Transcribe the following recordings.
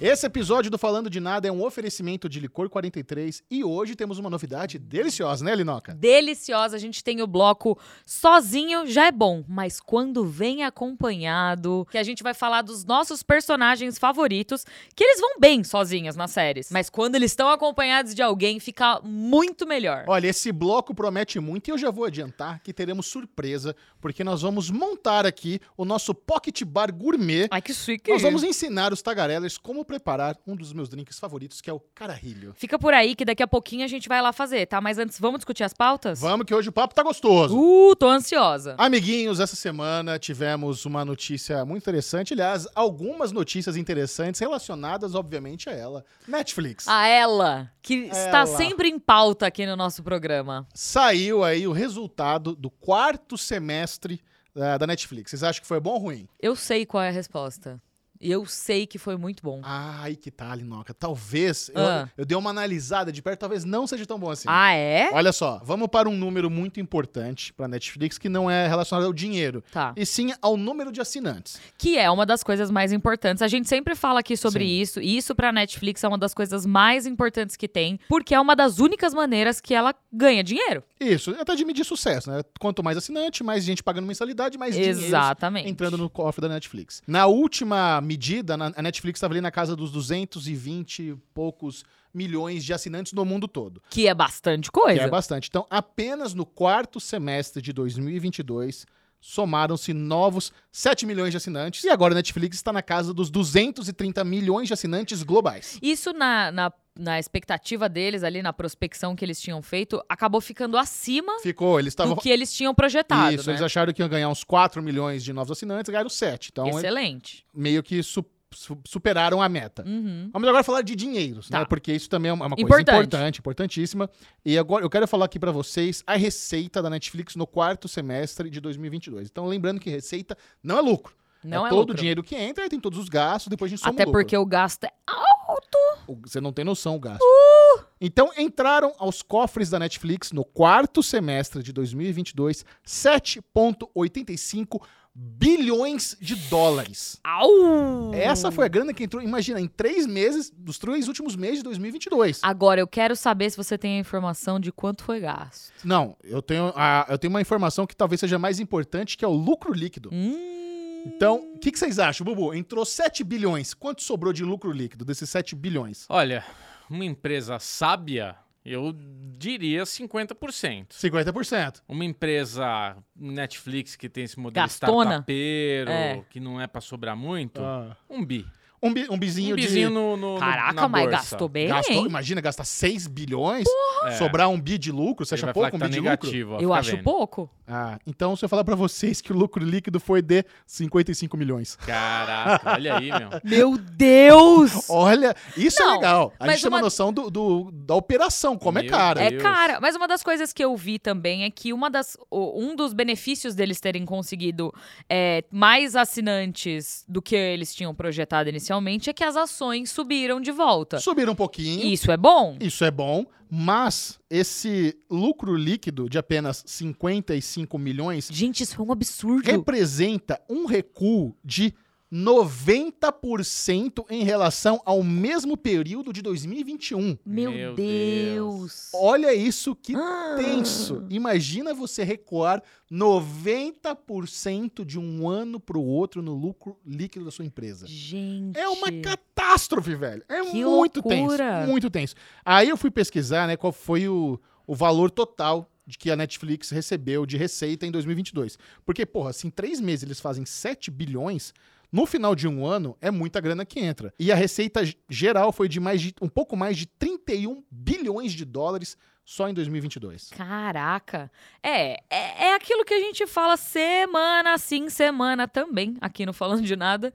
Esse episódio do Falando de Nada é um oferecimento de Licor 43 e hoje temos uma novidade deliciosa, né, Linoca? Deliciosa, a gente tem o bloco sozinho, já é bom, mas quando vem acompanhado, que a gente vai falar dos nossos personagens favoritos, que eles vão bem sozinhos nas séries, mas quando eles estão acompanhados de alguém, fica muito melhor. Olha, esse bloco promete muito e eu já vou adiantar que teremos surpresa, porque nós vamos montar aqui o nosso Pocket Bar Gourmet. Ai, que chique. Nós vamos ensinar os tagarellers como preparar um dos meus drinks favoritos, que é o cararrilho. Fica por aí que daqui a pouquinho a gente vai lá fazer, tá? Mas antes, vamos discutir as pautas? Vamos que hoje o papo tá gostoso. Uh, tô ansiosa. Amiguinhos, essa semana tivemos uma notícia muito interessante. Aliás, algumas notícias interessantes relacionadas, obviamente, a ela. Netflix. A ela, que está Ela. sempre em pauta aqui no nosso programa. Saiu aí o resultado do quarto semestre eh, da Netflix. Vocês acham que foi bom ou ruim? Eu sei qual é a resposta. Eu sei que foi muito bom. Aí que tá, Linoca. Talvez, eu- Ah. eu, dei uma analisada de perto, talvez não seja tão bom assim. Ah, é? Olha só, vamos para um número muito importante para Netflix que não é relacionado ao dinheiro, Tá. e sim ao número de assinantes. Que é uma das coisas mais importantes. A gente sempre fala aqui sobre Sim. isso. E isso pra Netflix é uma das coisas mais importantes que tem, porque é uma das únicas maneiras que ela ganha dinheiro. Isso, até de medir sucesso, né? Quanto mais assinante, mais gente pagando mensalidade, mais dinheiro Exatamente. entrando no cofre da Netflix. Na última medida, na- a Netflix estava ali na casa dos 220 e poucos milhões de assinantes no mundo todo. Que é bastante Que coisa. é bastante. Então, apenas no quarto semestre de 2022, somaram-se novos 7 milhões de assinantes. E agora a Netflix está na casa dos 230 milhões de assinantes globais. Isso na, na, na expectativa deles ali, na prospecção que eles tinham feito, acabou ficando acima Ficou, eles estavam. do que eles tinham projetado. Isso, né? eles acharam que iam ganhar uns 4 milhões de novos assinantes, ganharam 7. Então, Excelente. meio que su- su- superaram a meta. Uhum. Vamos agora falar de dinheiros, né? Tá. Porque isso também é uma coisa Importante. importante, importantíssima. E agora eu quero falar aqui pra vocês a receita da Netflix no quarto semestre de 2022. Então, lembrando que receita não é lucro. Não é, todo lucro. o dinheiro que entra, tem todos os gastos, depois a gente soma Até porque o gasto é alto. Você não tem noção o gasto. Uh! Então, entraram aos cofres da Netflix no quarto semestre de 2022 7,85 bilhões de dólares. Au! Essa foi a grana que entrou, imagina, em três meses, dos três últimos meses de 2022. Agora, eu quero saber se você tem a informação de quanto foi gasto. Não, eu tenho, a- eu tenho uma informação que talvez seja mais importante, que é o lucro líquido. Hum. Então, o que, que vocês acham, Bubu? Entrou 7 bilhões. Quanto sobrou de lucro líquido desses 7 bilhões? Olha, uma empresa sábia, eu diria 50%. 50%. Uma empresa Netflix que tem esse modelo Gastona. startupeiro, É. que não é pra sobrar muito, Ah. um bi. Um, bi, um bizinho um de... bizinho no, no, no- Caraca, na mas bolsa. gastou bem, Gastou, hein? imagina, gastar 6 bilhões, É. sobrar um bi de lucro, você Ele acha pouco um que bi tá de lucro? negativo. ó, Eu acho vendo. pouco. Ah, então se eu falar pra vocês que o lucro líquido foi de 55 milhões. Caraca, olha aí, meu. Meu Deus! Olha, isso é Não, legal. A gente tem uma uma- noção do, do- da operação, como é Meu cara. É cara, mas uma das coisas que eu vi também é que uma das, um dos benefícios deles terem conseguido é, mais assinantes do que eles tinham projetado inicialmente é que as ações subiram de volta. Subiram um pouquinho. Isso é bom? Isso é bom, mas esse lucro líquido de apenas 55 milhões Gente, isso foi um absurdo. representa um recuo de 90% em relação ao mesmo período de 2021. Meu, Meu Deus. Olha isso que Ah. tenso. Imagina você recuar 90% de um ano para o outro no lucro líquido da sua empresa. Gente. É uma catástrofe, velho. É Que muito loucura. tenso. Muito tenso. Aí eu fui pesquisar, né, qual foi o, o valor total de que a Netflix recebeu de receita em 2022. Porque, porra, se em três meses eles fazem 7 bilhões, no final de um ano é muita grana que entra. E a receita geral foi de mais de um pouco mais de 31 bilhões de dólares só em 2022. Caraca. É, é, é aquilo que a gente fala semana sim, semana também, aqui no Falando de Nada.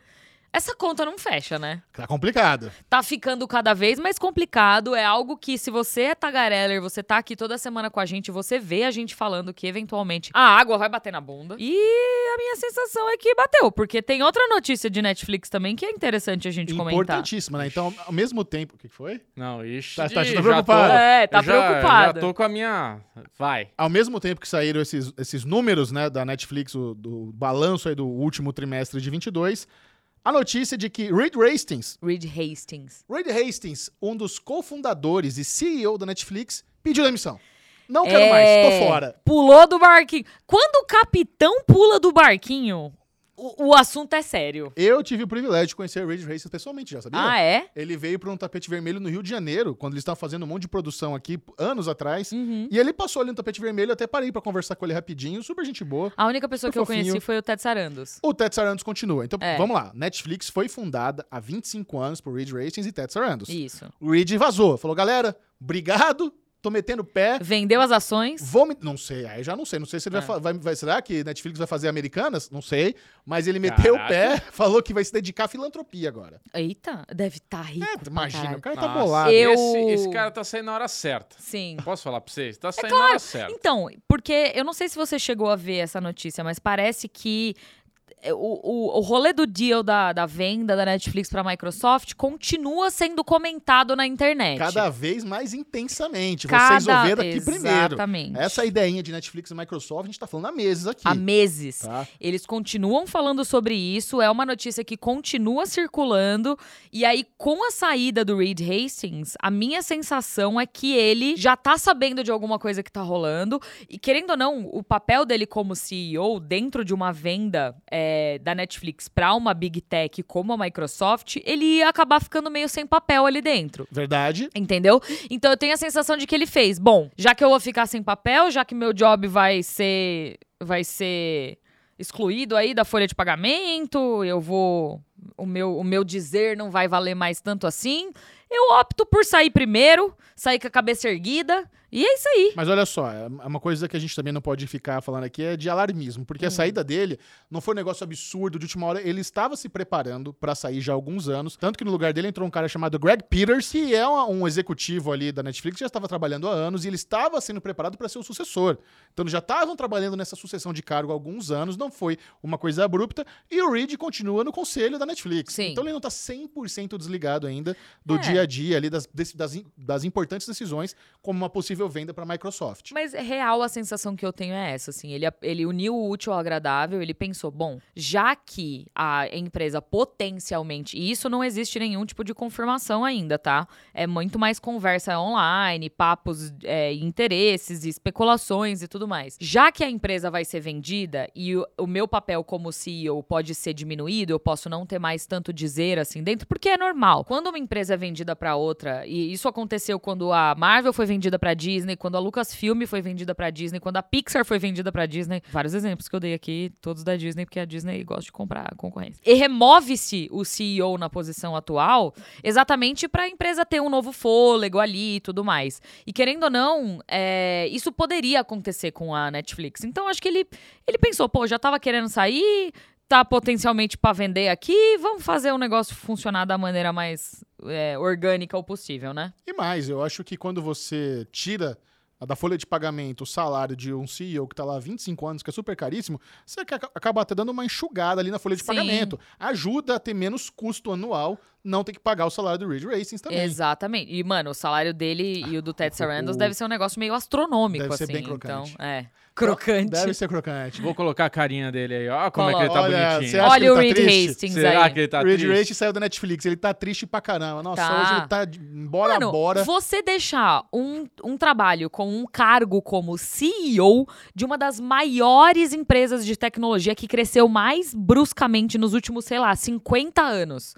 Essa conta não fecha, né? Tá complicado. Tá ficando cada vez mais complicado. É algo que, se você é tagareller, você tá aqui toda semana com a gente, você vê a gente falando que eventualmente a água vai bater na bunda. E a minha sensação é que bateu, porque tem outra notícia de Netflix também que é interessante a gente comentar. Importantíssima, né? Então, ao mesmo tempo. O que foi? Não, ixi. Tá- tá- tá preocupado? tô- É, tá eu já, preocupado. Já tô com a minha. Vai. Ao mesmo tempo que saíram esses, esses números né, da Netflix, o, do balanço aí do último trimestre de 22, a notícia de que Reed Hastings, Reed Hastings. Reed Hastings, um dos cofundadores e CEO da Netflix, pediu demissão. Não quero É, mais, tô fora. Pulou do barquinho. Quando o capitão pula do barquinho, o, o assunto é sério. Eu tive o privilégio de conhecer Reed Hastings pessoalmente, já sabia? Ah, é? Ele veio para um tapete vermelho no Rio de Janeiro, quando eles estavam fazendo um monte de produção aqui, anos atrás. Uhum. E ele passou ali no tapete vermelho, eu até parei para conversar com ele rapidinho, super gente boa. A única pessoa que eu fofinho. conheci foi o Ted Sarandos. O Ted Sarandos continua. Então, É. vamos lá. Netflix foi fundada há 25 anos por Reed Hastings e Ted Sarandos. Isso. O Reed vazou. Falou, galera, obrigado, tô metendo o pé. Vendeu as ações. Vou me... Não sei, aí já não sei. Não sei se ele É. vai, vai, vai- Será que Netflix vai fazer Americanas? Não sei. Mas ele meteu o pé, falou que vai se dedicar à filantropia agora. Eita, deve estar rico. É, imagina, caralho. o cara tá Nossa, bolado. Eu- Esse, esse cara tá saindo na hora certa. Sim. Posso falar pra vocês? Tá saindo na hora certa. Então, porque eu não sei se você chegou a ver essa notícia, mas parece que é, o, o, o rolê do deal da, da venda da Netflix pra Microsoft continua sendo comentado na internet. Cada vez mais intensamente. Cada- Vocês ouviram aqui primeiro. Exatamente. Essa ideinha de Netflix e Microsoft, a gente tá falando há meses aqui. Há meses. Tá? Eles continuam falando sobre isso, é uma notícia que continua circulando. E aí, com a saída do Reed Hastings, a minha sensação é que ele já tá sabendo de alguma coisa que tá rolando. E querendo ou não, o papel dele como CEO dentro de uma venda é, da Netflix pra uma Big Tech como a Microsoft, ele ia acabar ficando meio sem papel ali dentro. Verdade. Entendeu? Então eu tenho a sensação de que ele fez. Bom, já que eu vou ficar sem papel, já que meu job vai ser. vai ser excluído aí da folha de pagamento, eu vou. O meu, o meu dizer não vai valer mais tanto assim. Eu opto por sair primeiro, sair com a cabeça erguida. E é isso aí. Mas olha só, é uma coisa que a gente também não pode ficar falando aqui é de alarmismo, porque Hum. a saída dele não foi um negócio absurdo de última hora. Ele estava se preparando pra sair já há alguns anos, tanto que no lugar dele entrou um cara chamado Greg Peters, que é um executivo ali da Netflix, que já estava trabalhando há anos e ele estava sendo preparado para ser o sucessor. Então já estavam trabalhando nessa sucessão de cargo há alguns anos, não foi uma coisa abrupta, e o Reed continua no conselho da Netflix. Sim. Então ele não tá 100% desligado ainda do É. dia a dia ali das, das, das importantes decisões como uma possível venda para a Microsoft. Mas é real a sensação que eu tenho é essa, assim. Ele, ele uniu o útil ao agradável, ele pensou, bom, já que a empresa potencialmente. E isso não existe nenhum tipo de confirmação ainda, tá? É muito mais conversa online, papos, é, interesses, especulações e tudo mais. Já que a empresa vai ser vendida e o, o meu papel como CEO pode ser diminuído, eu posso não ter mais tanto dizer assim dentro, porque é normal. Quando uma empresa é vendida pra outra, e isso aconteceu quando a Marvel foi vendida pra Disney, quando a Lucasfilm foi vendida pra Disney, quando a Pixar foi vendida pra Disney, vários exemplos que eu dei aqui, todos da Disney, porque a Disney gosta de comprar concorrência. E remove-se o CEO na posição atual, exatamente pra empresa ter um novo fôlego ali e tudo mais. E querendo ou não, é, isso poderia acontecer com a Netflix. Então acho que ele, ele pensou, pô, já tava querendo sair, tá potencialmente pra vender aqui, vamos fazer o negócio funcionar da maneira mais é, orgânica o possível, né? E mais, eu acho que quando você tira da folha de pagamento o salário de um CEO que tá lá há 25 anos, que é super caríssimo, você aca- acaba até dando uma enxugada ali na folha de Sim. pagamento. Ajuda a ter menos custo anual, não ter que pagar o salário do Reed Hastings também. Exatamente. E, mano, o salário dele e o do Ted o- Sarandos o- deve ser um negócio meio astronômico, Deve ser assim. bem crocante. Então, é. Crocante. Deve ser crocante. Vou colocar a carinha dele aí. Ó como é que ele tá Olha, bonitinho. Olha o tá Reed triste? Hastings Será aí. que ele tá o Reed triste? Hastings saiu da Netflix, ele tá triste pra caramba. Nossa, Tá. hoje ele tá embora, Mano, bora. você deixar um, um trabalho com um cargo como CEO de uma das maiores empresas de tecnologia que cresceu mais bruscamente nos últimos, sei lá, 50 anos.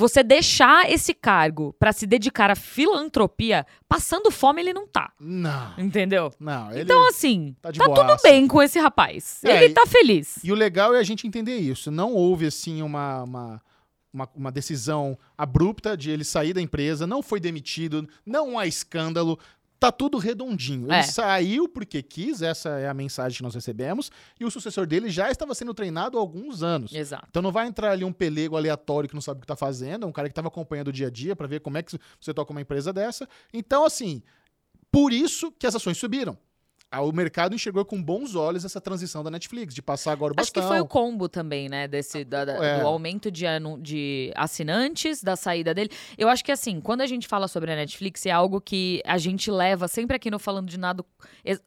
Você deixar esse cargo pra se dedicar à filantropia, passando fome ele não tá. Não, Entendeu? não. Ele... Então, assim, tá tá tudo boaça. bem com esse rapaz. É, ele e- tá feliz. E o legal é a gente entender isso. Não houve, assim, uma, uma, uma, uma decisão abrupta de ele sair da empresa, não foi demitido, não há escândalo. Tá tudo redondinho. Ele É. saiu porque quis, essa é a mensagem que nós recebemos, e o sucessor dele já estava sendo treinado há alguns anos. Exato. Então não vai entrar ali um pelego aleatório que não sabe o que tá fazendo, é um cara que estava acompanhando o dia a dia para ver como é que você toca uma empresa dessa. Então, assim, por isso que as ações subiram. Ah, O mercado enxergou com bons olhos essa transição da Netflix, de passar agora o Acho que bastão. foi o combo também, né? Desse, da- da- É. Do aumento de, de assinantes, da saída dele. Eu acho que, assim, quando a gente fala sobre a Netflix, é algo que a gente leva sempre aqui no Falando de Nada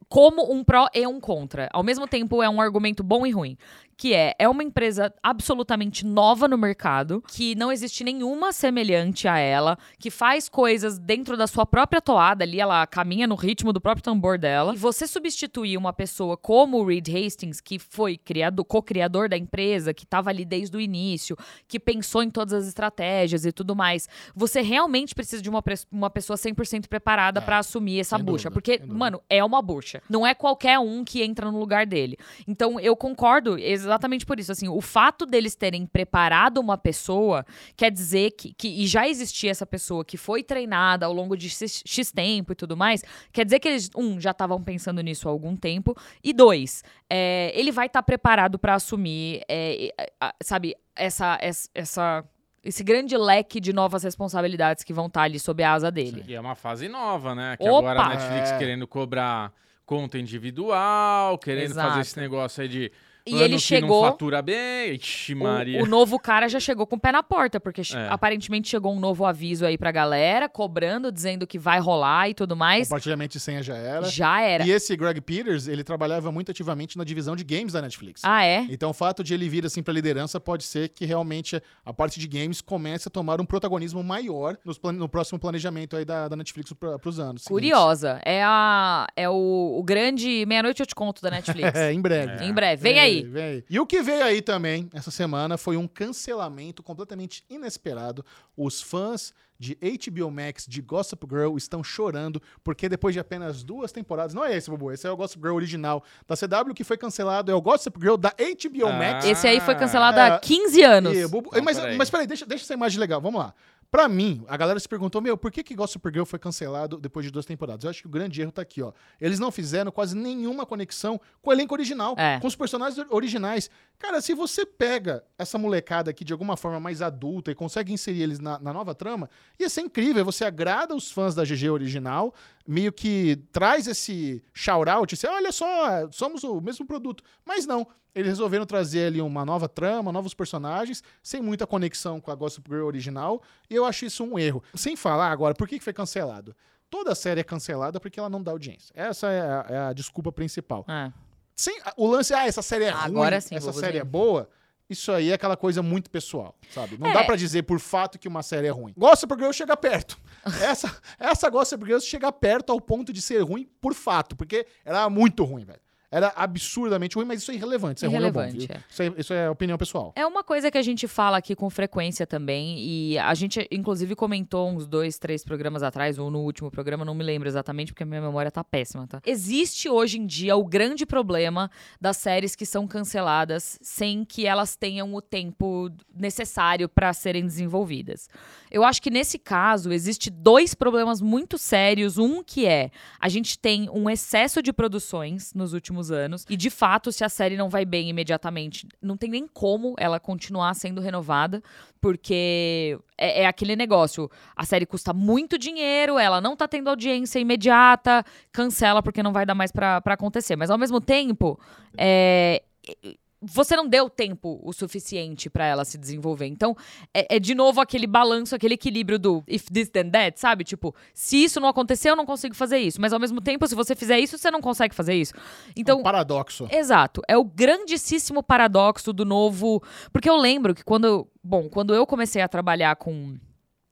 como um pró e um contra. Ao mesmo tempo, é um argumento bom e ruim. Que é é uma empresa absolutamente nova no mercado, que não existe nenhuma semelhante a ela, que faz coisas dentro da sua própria toada ali, ela caminha no ritmo do próprio tambor dela. E você substituir uma pessoa como o Reed Hastings, que foi criado, co-criador da empresa, que estava ali desde o início, que pensou em todas as estratégias e tudo mais, você realmente precisa de uma, uma pessoa 100% preparada É, para assumir essa bucha, dúvida, porque, mano, é uma bucha. Não é qualquer um que entra no lugar dele. Então, eu concordo exatamente por isso. Assim, o fato deles terem preparado uma pessoa quer dizer que, que e já existia essa pessoa que foi treinada ao longo de X, X tempo e tudo mais, quer dizer que eles, um, já estavam pensando nisso há algum tempo, e dois, é, ele vai estar preparado para assumir, é, é, a- sabe, essa, essa, essa- esse grande leque de novas responsabilidades que vão estar ali sob a asa dele. E é uma fase nova, né? Que Opa! agora a Netflix É. querendo cobrar conta individual, querendo Exato. fazer esse negócio aí de E ele que chegou. não fatura bem. Ixi, Maria. O, o novo cara já chegou com o pé na porta, porque É. aparentemente chegou um novo aviso aí pra galera, cobrando, dizendo que vai rolar e tudo mais. Compartilhamento de senha já era. Já era. E esse Greg Peters, ele trabalhava muito ativamente na divisão de games da Netflix. Ah, é? Então, o fato de ele vir assim pra liderança pode ser que realmente a parte de games comece a tomar um protagonismo maior nos plan- no próximo planejamento aí da, da Netflix para os anos. seguintes. Curiosa. É, a, é o, o grande Meia-Noite Eu Te Conto da Netflix. É, em breve. Em breve. Vem aí. Vem aí. E o que veio aí também essa semana foi um cancelamento completamente inesperado. Os fãs de HBO Max de Gossip Girl estão chorando porque depois de apenas duas temporadas, não é esse, Bubu, esse é o Gossip Girl original da CW que foi cancelado, é o Gossip Girl da HBO Ah. Max. Esse aí foi cancelado É. há 15 anos. E, Bubu- Não, mas, peraí. mas peraí, deixa, deixa essa imagem legal, vamos lá. Pra mim, a galera se perguntou, meu, por que que Gossip Girl foi cancelado depois de duas temporadas? Eu acho que o grande erro tá aqui, ó. Eles não fizeram quase nenhuma conexão com o elenco original, É. com os personagens originais. Cara, se você pega essa molecada aqui de alguma forma mais adulta e consegue inserir eles na, na nova trama, ia ser incrível. Você agrada os fãs da GG original, meio que traz esse shout-out, esse, olha só, somos o mesmo produto. Mas não, eles resolveram trazer ali uma nova trama, novos personagens, sem muita conexão com a Gossip Girl original, e eu acho isso um erro. Sem falar agora, por que foi cancelado? Toda série é cancelada porque ela não dá audiência. Essa é a, é a desculpa principal. É. Sem, o lance, ah, essa série é Agora ruim, sim, essa série é boa, isso aí é aquela coisa muito pessoal, sabe? Não É. dá pra dizer por fato que uma série é ruim. Gossip Girl chega perto. essa, essa Gossip Girl chega perto ao ponto de ser ruim por fato, porque ela era muito ruim, velho. Era absurdamente ruim, mas isso é irrelevante. Isso é ruim ou bom, Irrelevante, é. Isso, é, isso é opinião pessoal. É uma coisa que a gente fala aqui com frequência também, e a gente, inclusive, comentou uns dois, três programas atrás, ou no último programa, não me lembro exatamente, porque a minha memória tá péssima, tá? Existe hoje em dia o grande problema das séries que são canceladas sem que elas tenham o tempo necessário para serem desenvolvidas. Eu acho que nesse caso existe dois problemas muito sérios. Um que é a gente tem um excesso de produções nos últimos anos e de fato se a série não vai bem imediatamente, não tem nem como ela continuar sendo renovada, porque é, é aquele negócio. A série custa muito dinheiro, ela não tá tendo audiência imediata, cancela porque não vai dar mais pra acontecer. Mas ao mesmo tempo, é, você não deu tempo o suficiente pra ela se desenvolver. Então, é, é de novo aquele balanço, aquele equilíbrio do if this then that, sabe? Tipo, se isso não acontecer, eu não consigo fazer isso. Mas ao mesmo tempo, se você fizer isso, você não consegue fazer isso. Então, um paradoxo. Exato. É o grandíssimo paradoxo do novo. Porque eu lembro que quando. Bom, quando eu comecei a trabalhar com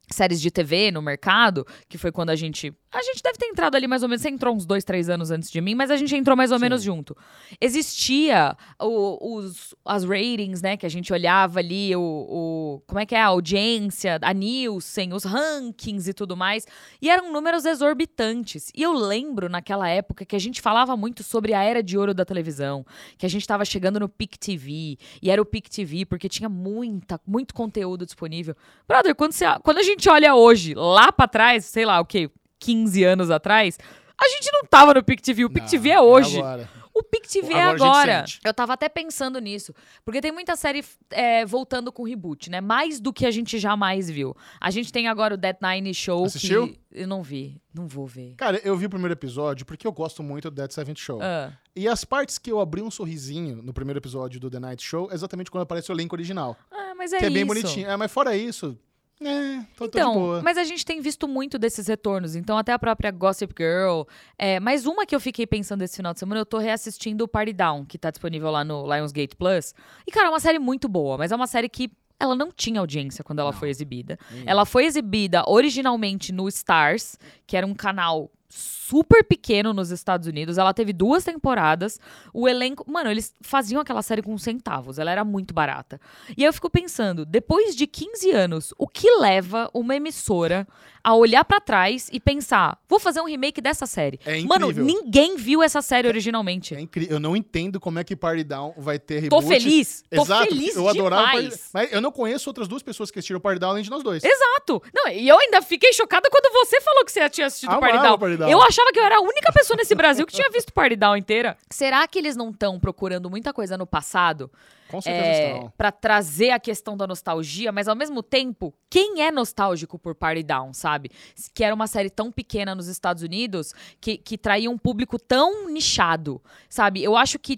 séries de TV no mercado, que foi quando a gente. A gente deve ter entrado ali mais ou menos. Você entrou uns dois, três anos antes de mim, mas a gente entrou mais ou Sim. menos junto. Existia o- os, as ratings, né? Que a gente olhava ali, o, o- Como é que é? A audiência, a Nielsen, os rankings e tudo mais. E eram números exorbitantes. E eu lembro naquela época que a gente falava muito sobre a era de ouro da televisão, que a gente estava chegando no Pic TV, e era o Pic TV porque tinha muita, muito conteúdo disponível. Brother, quando, você, quando a gente olha hoje, lá pra trás, sei lá, o quê? 15 anos atrás, a gente não tava no Pic TV. O Pic Não, TV é hoje. agora. O Pic TV é Agora agora. Eu tava até pensando nisso. Porque tem muita série é, voltando com reboot, né? Mais do que a gente jamais viu. A gente tem agora o Dead Nine Show. Assistiu? Que eu não vi. Não vou ver. Cara, eu vi o primeiro episódio porque eu gosto muito do Dead Seventh Show. Ah, E as partes que eu abri um sorrisinho no primeiro episódio do The Night Show é exatamente quando aparece o elenco original. Ah, mas é que é bem isso. bonitinho. É, mas fora isso, É, tô, tô de Então, boa. mas a gente tem visto muito desses retornos. Então, até a própria Gossip Girl. É, mas uma que eu fiquei pensando esse final de semana, eu tô reassistindo o Party Down, que tá disponível lá no Lionsgate Plus. E, cara, é uma série muito boa, mas é uma série que ela não tinha audiência quando ela foi exibida. Ela foi exibida originalmente no Stars, que era um canal super pequeno nos Estados Unidos. Ela teve duas temporadas. O elenco. Mano, eles faziam aquela série com centavos. Ela era muito barata. E aí eu fico pensando, depois de 15 anos, o que leva uma emissora a olhar pra trás e pensar: vou fazer um remake dessa série? É Mano, incrível. ninguém viu essa série originalmente. É incrível. Eu não entendo como é que Party Down vai ter Tô reboot. feliz. Tô Exato. feliz eu adorava demais. Party... Mas eu não conheço outras duas pessoas que assistiram Party Down além de nós dois. Exato. Não, e eu ainda fiquei chocada quando você falou que você tinha assistido Party Down. Party Down. Eu achava que eu era a única pessoa nesse Brasil que tinha visto Party Down inteira. Será que eles não estão procurando muita coisa no passado Com certeza é, estão. para trazer a questão da nostalgia, mas ao mesmo tempo, quem é nostálgico por Party Down, sabe? Que era uma série tão pequena nos Estados Unidos que, que traía um público tão nichado, sabe? Eu acho que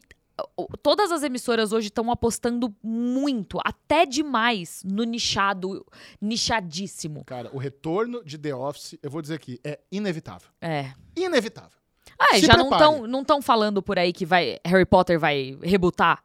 todas as emissoras hoje estão apostando muito, até demais, no nichado, nichadíssimo. Cara, o retorno de The Office, eu vou dizer aqui, é inevitável. É. Inevitável. Ah, e Se já não prepare. estão não tão falando por aí que vai Harry Potter vai rebutar?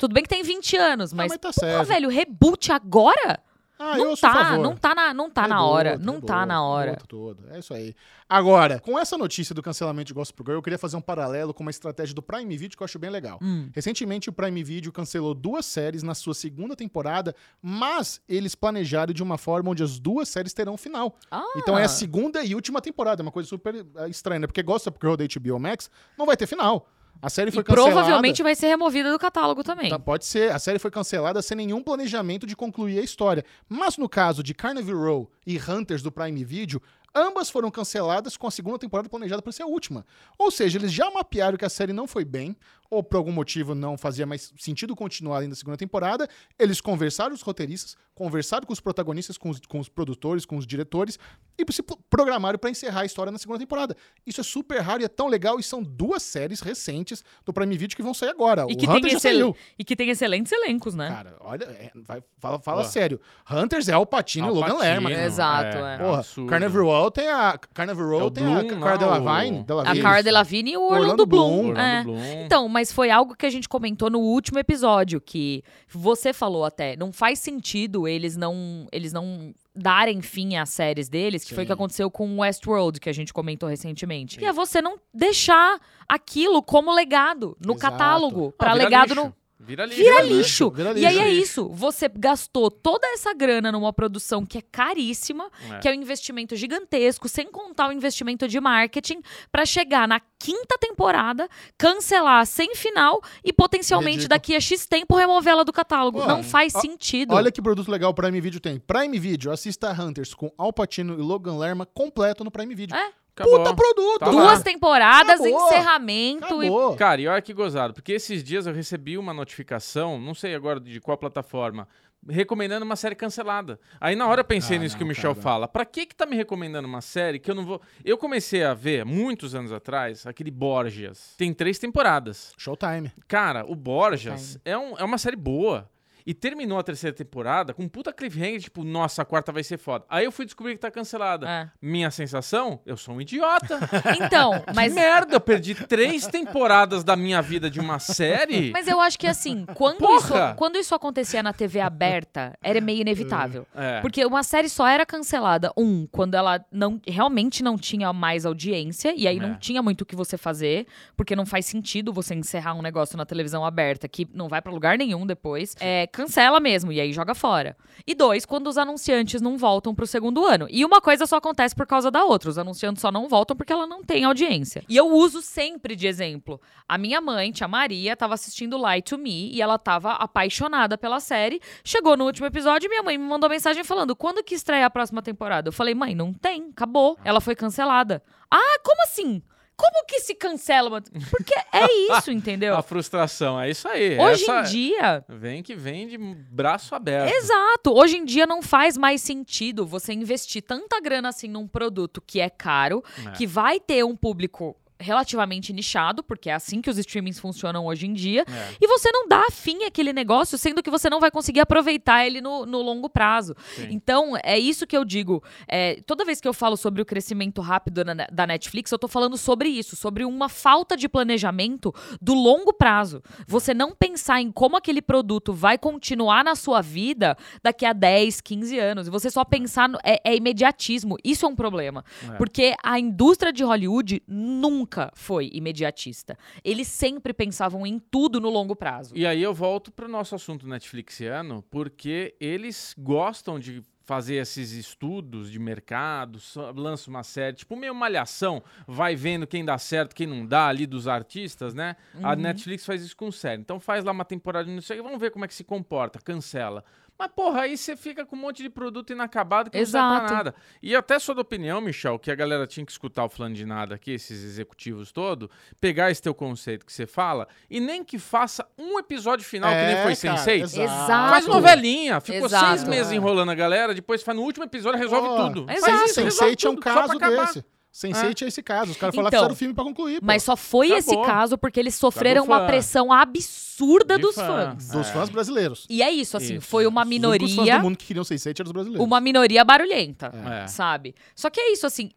Tudo bem que tem 20 anos, mas, mas tá porra, velho, reboot agora? Ah, não tá, não tá na, não tá na Reboot, hora, não reboot, tá na hora. Todo. É isso aí. Agora, com essa notícia do cancelamento de Gossip Girl, eu queria fazer um paralelo com uma estratégia do Prime Video que eu acho bem legal. Hum. Recentemente, o Prime Video cancelou duas séries na sua segunda temporada, mas eles planejaram de uma forma onde as duas séries terão um final. Ah, Então é a segunda e última temporada, é uma coisa super eh, estranha, né? Porque Gossip Girl da HBO Max não vai ter final. A série foi e cancelada. provavelmente vai ser removida do catálogo também. Tá, pode ser. A série foi cancelada sem nenhum planejamento de concluir a história. Mas no caso de Carnival Row e Hunters do Prime Video, ambas foram canceladas com a segunda temporada planejada para ser a última. Ou seja, eles já mapearam que a série não foi bem, ou por algum motivo não fazia mais sentido continuar ainda a segunda temporada. Eles conversaram com os roteiristas, conversaram com os protagonistas, com os, com os produtores, com os diretores, e se pro- programaram para encerrar a história na segunda temporada. Isso é super raro e é tão legal, e são duas séries recentes do Prime Video que vão sair agora. E o que, Hunter tem já excel- saiu. e que tem excelentes elencos, né? Cara, olha, é, vai- fala, fala sério. Hunters é o Patino e o Logan Al Lerman. Pacino. Exato, é. Porra, absurdo. Carnival Row tem a Carnival Row É tem Bloom, a Cara Delevingne, a. Cara Delevingne e o Orlando, Orlando Bloom. Bloom. Orlando é. Bloom. Então, mas foi algo que a gente comentou no último episódio, que você falou até, não faz sentido eles não, eles não darem fim às séries deles, que foi o que Sim. aconteceu com o Westworld, que a gente comentou recentemente. E é você não deixar aquilo como legado no Exato. catálogo, pra vira legado lixo. no Vira lixo. Vira né? lixo. Vira E aí lixo. é isso. Você gastou toda essa grana numa produção que é caríssima, É. que é um investimento gigantesco, sem contar o investimento de marketing, pra chegar na quinta temporada, cancelar sem final e potencialmente Ridículo. daqui a X tempo remover ela do catálogo. Pô, Não faz ó, sentido. Olha que produto legal o Prime Video tem. Prime Video, assista Hunters com Al Pacino e Logan Lerman completo no Prime Video. É. Acabou. Puta produto, Tá cara. Duas temporadas, Acabou. encerramento e. Acabou. Cara, e olha que gozado, porque esses dias eu recebi uma notificação, não sei agora de qual plataforma, recomendando uma série cancelada. Aí na hora eu pensei Ah, nisso que o não, Michel cara. fala. Pra que que tá me recomendando uma série que eu não vou... Eu comecei a ver, muitos anos atrás, aquele Borgias. Tem três temporadas. Showtime. Cara, o Borgias é, um- é uma série boa. E terminou a terceira temporada com um puta cliffhanger, tipo, nossa, a quarta vai ser foda. Aí eu fui descobrir que tá cancelada. É. Minha sensação, eu sou um idiota. Então, mas. Que merda, eu perdi três temporadas da minha vida de uma série. Mas eu acho que assim, quando isso, quando isso acontecia na TV aberta, era meio inevitável. É. Porque uma série só era cancelada, um, quando ela não realmente não tinha mais audiência, e aí É. não tinha muito o que você fazer, porque não faz sentido você encerrar um negócio na televisão aberta que não vai pra lugar nenhum depois. É, cancela mesmo, e aí joga fora. E dois, quando os anunciantes não voltam pro segundo ano. E uma coisa só acontece por causa da outra. Os anunciantes só não voltam porque ela não tem audiência. E eu uso sempre de exemplo. A minha mãe, tia Maria, tava assistindo Lie to Me e ela tava apaixonada pela série. Chegou no último episódio e minha mãe me mandou mensagem falando: quando que estreia a próxima temporada? Eu falei, mãe, não tem, acabou. Ela foi cancelada. Ah, como assim? Como que se cancela? uma- Porque é isso, entendeu? A frustração, é isso aí. Hoje Essa em dia. Vem que vem de braço aberto. Exato. Hoje em dia não faz mais sentido você investir tanta grana assim num produto que é caro, É. que vai ter um público relativamente nichado, porque é assim que os streamings funcionam hoje em dia, É. e você não dá fim àquele negócio, sendo que você não vai conseguir aproveitar ele no, no longo prazo. Sim. Então, é isso que eu digo. É, toda vez que eu falo sobre o crescimento rápido na- da Netflix, eu tô falando sobre isso, sobre uma falta de planejamento do longo prazo. Você não pensar em como aquele produto vai continuar na sua vida daqui a 10, 15 anos. E você só pensar. No, é, é imediatismo. Isso é um problema. É. Porque a indústria de Hollywood nunca foi imediatista. Eles sempre pensavam em tudo no longo prazo. E aí eu volto pro nosso assunto Netflixiano, porque eles gostam de fazer esses estudos de mercado, lança uma série, tipo meio malhação, vai vendo quem dá certo, quem não dá ali dos artistas, né? A Netflix faz isso com série. Então faz lá uma temporada não sei o vamos ver como é que se comporta, cancela. Mas, porra, aí você fica com um monte de produto inacabado que não serve Exato. pra nada. E até sou da opinião, Michel, que a galera tinha que escutar o falando de nada aqui, esses executivos todo, pegar esse teu conceito que você fala e nem que faça um episódio final que nem É, foi cara, Sense8. Exato. Faz novelinha, ficou Exato. seis meses É. enrolando a galera, depois faz no último episódio resolve tudo. Exato. Faz isso, resolve Sense8 é um caso acabar. desse. Sense8 é. esse caso. Os caras falaram que Então, fizeram o filme pra concluir. pô. Mas só foi esse Acabou. caso porque eles sofreram uma pressão absurda De dos fã. fãs. Dos É. fãs brasileiros. E é isso, assim, Isso. foi uma Os únicos fãs minoria, do mundo que queriam Sense8 eram os brasileiros. uma minoria barulhenta, É. sabe? Só que é isso, assim,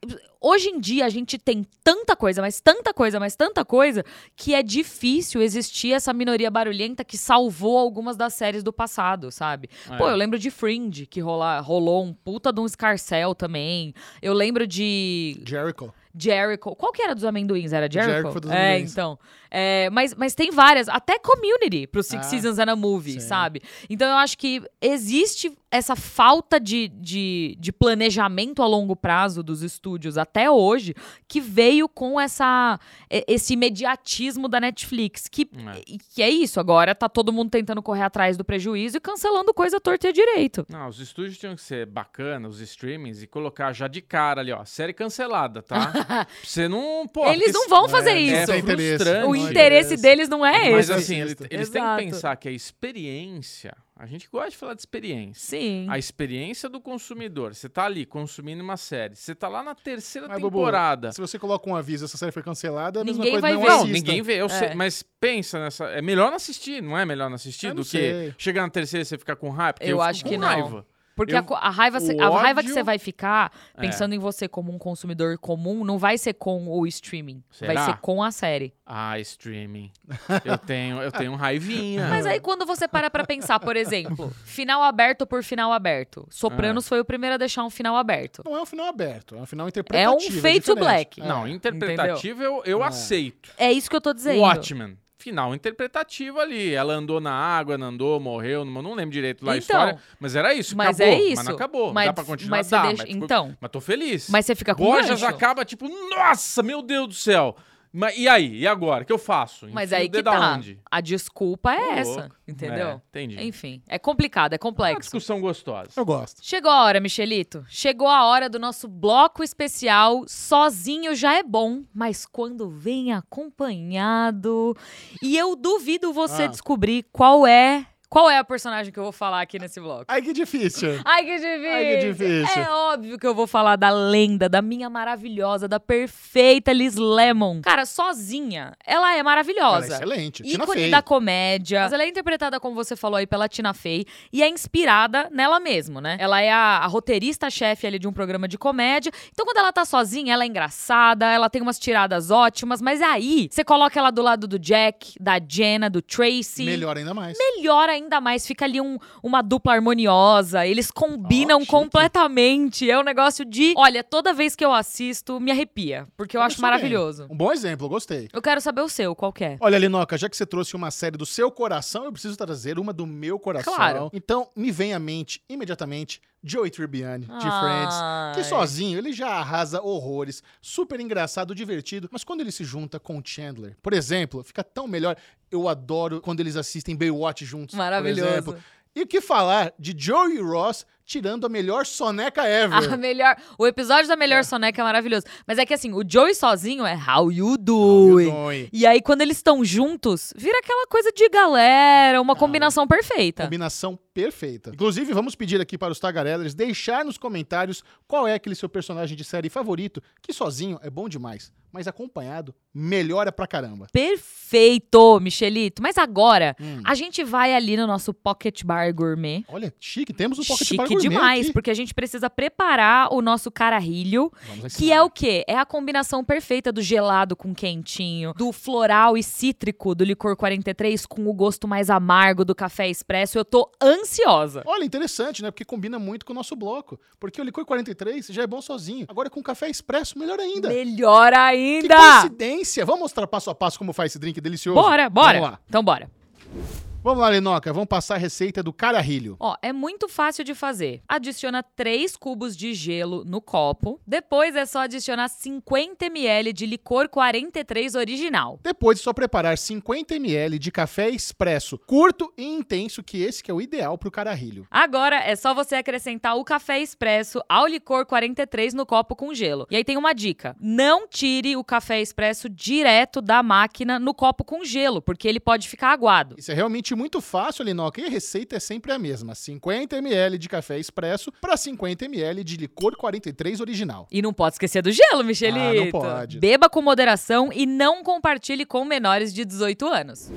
hoje em dia a gente tem tanta coisa, mas tanta coisa, mas tanta coisa, que é difícil existir essa minoria barulhenta que salvou algumas das séries do passado, sabe? É. Pô, eu lembro de Fringe, que rola, rolou um puta de um escarcel também. Eu lembro de Jericho. Jericho. Qual que era dos amendoins? Era Jericho? Jericho foi dos é, amendoins. então. É, mas, mas tem várias, até Community pro Six Ah, Seasons and a Movie, sim. sabe? Então eu acho que existe essa falta de, de, de planejamento a longo prazo dos estúdios até hoje, que veio com essa, esse imediatismo da Netflix. Que É. que é isso, agora tá todo mundo tentando correr atrás do prejuízo e cancelando coisa torta e direito. Não, os estúdios tinham que ser bacana, os streamings, e colocar já de cara ali, ó, série cancelada, tá? Você não. Pô, Eles não vão fazer É, isso. não tem interesse. frustrante. O interesse deles não é Mas esse. assim, eles, eles têm que pensar que a experiência. A gente gosta de falar de experiência. Sim. A experiência do consumidor. Você tá ali consumindo uma série. Você tá lá na terceira Mas, temporada. Se você coloca um aviso, essa série foi cancelada, é a mesma Ninguém coisa vai não ver. Não, ninguém vê. Eu É. sei, mas pensa nessa. É melhor não assistir, não é melhor não assistir Eu do não que sei. chegar na terceira e você ficar com raiva? Porque Eu fico acho que não. raiva. Porque Eu- a, a raiva, a raiva que ódio- você vai ficar É. pensando em você como um consumidor comum não vai ser com o streaming. Vai Será? ser com a série. Ah, streaming. Eu tenho, eu tenho raivinha. Mas aí quando você para pra pensar, por exemplo, final aberto por final aberto. Sopranos foi o primeiro a deixar um final aberto. Não é um final aberto, é um final É interpretativo. um fade to diferente. black. É. Não, interpretativo eu, eu É. aceito. É isso que eu tô dizendo. Watchmen. Final interpretativo ali. Ela andou na água, não andou, morreu, não, não lembro direito lá a Então, história. Mas era isso, mas acabou. é isso. Mas não acabou. Mas- Dá pra continuar? mas Dá, deixa- mas, ficou- então. mas tô feliz. Mas você fica com gancho. acaba tipo, nossa, meu Deus do céu. Mas, e aí? E agora? O que eu faço? Mas Enfio aí o que tá. aonde? A desculpa é essa, louco. entendeu? É, entendi. Enfim, é complicado, é Uma complexo. discussão gostosa. Eu gosto. Chegou a hora, Michelito. Chegou a hora do nosso bloco especial. Sozinho já é bom, mas quando vem acompanhado. E eu duvido você Ah. descobrir qual é. Qual é a personagem que eu vou falar aqui nesse bloco? Ai, que difícil. Ai, que difícil! Ai, que difícil. É óbvio que eu vou falar da lenda, da minha maravilhosa, da perfeita Liz Lemon. Cara, sozinha, ela é Ela é maravilhosa. excelente. Tina ícone Fey. da comédia. Mas ela é interpretada, como você falou aí, pela Tina Fey e é inspirada nela mesma, né? Ela é a, a roteirista-chefe ali de um programa de comédia. Então, quando ela tá sozinha, ela é engraçada, ela tem umas tiradas ótimas, mas aí você coloca ela do lado do Jack, da Jenna, do Tracy. Melhor ainda mais. Melhor ainda mais, fica ali um- uma dupla harmoniosa, eles combinam chique. completamente. É um negócio de. Olha, toda vez que eu assisto, me arrepia, porque eu acho Começou bem. maravilhoso. Um bom exemplo, gostei. Eu quero saber o seu, qual é? Olha, Linoca, já que você trouxe uma série do seu coração, eu preciso trazer uma do meu coração. Claro. Então, me vem à mente, imediatamente, Joey Tribbiani, de Ai. Friends. Que sozinho ele já arrasa horrores, super engraçado, divertido, mas quando ele se junta com Chandler, por exemplo, fica tão melhor. Eu adoro quando eles assistem Baywatch juntos, Maravilhoso. por exemplo. E o que falar de Joey Ross tirando a melhor soneca ever. A melhor, o episódio da melhor soneca é maravilhoso. Mas é que assim, o Joey sozinho é How you doing? Doing. E aí, quando eles estão juntos, vira aquela coisa de galera, uma combinação perfeita. Combinação perfeita. Inclusive, vamos pedir aqui para os tagarellers deixar nos comentários qual é aquele seu personagem de série favorito, que sozinho é bom demais, mas acompanhado melhora pra caramba. Perfeito, Michelito. Mas agora, Hum. a gente vai ali no nosso Pocket Bar Gourmet. Olha, chique, temos um Pocket Chique Bar Demais, aqui. porque a gente precisa preparar o nosso cararrilho, que é o quê? É a combinação perfeita do gelado com quentinho, do floral e cítrico do licor 43 com o gosto mais amargo do café expresso. Eu tô ansiosa. Olha, interessante, né? Porque combina muito com o nosso bloco. Porque o licor 43 já é bom sozinho. Agora com café expresso, melhor ainda. Melhor Que ainda! coincidência! Vamos mostrar passo a passo como faz esse drink delicioso? Bora, bora. Vamos lá. Então bora. Vamos lá, Lenoca. Vamos passar a receita do cararrilho. Ó, é muito fácil de fazer. Adiciona 3 cubos de gelo no copo. Depois é só adicionar 50 ml de licor 43 original. Depois é só preparar 50 ml de café expresso curto e intenso, que esse que é o ideal pro cararrilho. Agora é só você acrescentar o café expresso ao licor 43 no copo com gelo. E aí tem uma dica: não tire o café expresso direto da máquina no copo com gelo, porque ele pode ficar aguado. Isso é realmente muito fácil, Linoca, e a receita é sempre a mesma: 50 ml de café expresso para 50 ml de licor 43 original. E não pode esquecer do gelo, Michelito. Ah, não pode. Beba com moderação e não compartilhe com menores de 18 anos.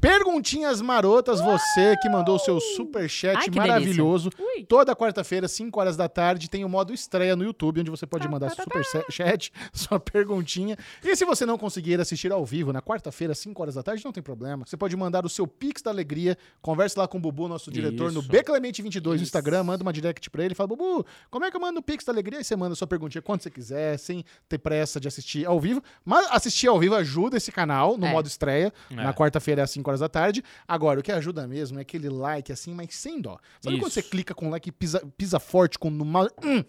Perguntinhas marotas, você que mandou o seu superchat Ai, que maravilhoso. Ui. Toda quarta-feira, 5 horas da tarde, tem o modo estreia no YouTube, onde você pode Tá, mandar seu superchat, sua perguntinha. E se você não conseguir assistir ao vivo na quarta-feira, 5 horas da tarde, não tem problema. Você pode mandar o seu Pix da Alegria. Converse lá com o Bubu, nosso diretor, no Isso. Bclemente22 no. Instagram. Manda uma direct pra ele. Fala, Bubu, como é que eu mando o Pix da Alegria? E você manda a sua perguntinha quando você quiser, sem ter pressa de assistir ao vivo. Mas assistir ao vivo ajuda esse canal no É. modo estreia. É. Na quarta-feira, às 5 horas da tarde. Agora, o que ajuda mesmo é aquele like assim, mas sem dó. Sabe quando Isso. você clica com like e pisa, pisa forte, com, numa, hum,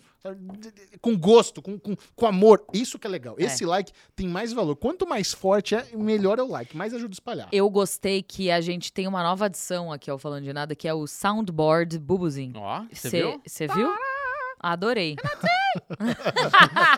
com gosto, com, com, com amor? Isso que é legal. É. Esse like tem mais valor. Quanto mais forte é, melhor é o like, mais ajuda a espalhar. Eu gostei que a gente tem uma nova adição aqui ao Falando de Nada, que é o Soundboard Bubuzinho. Ó, você viu? Você viu? Adorei.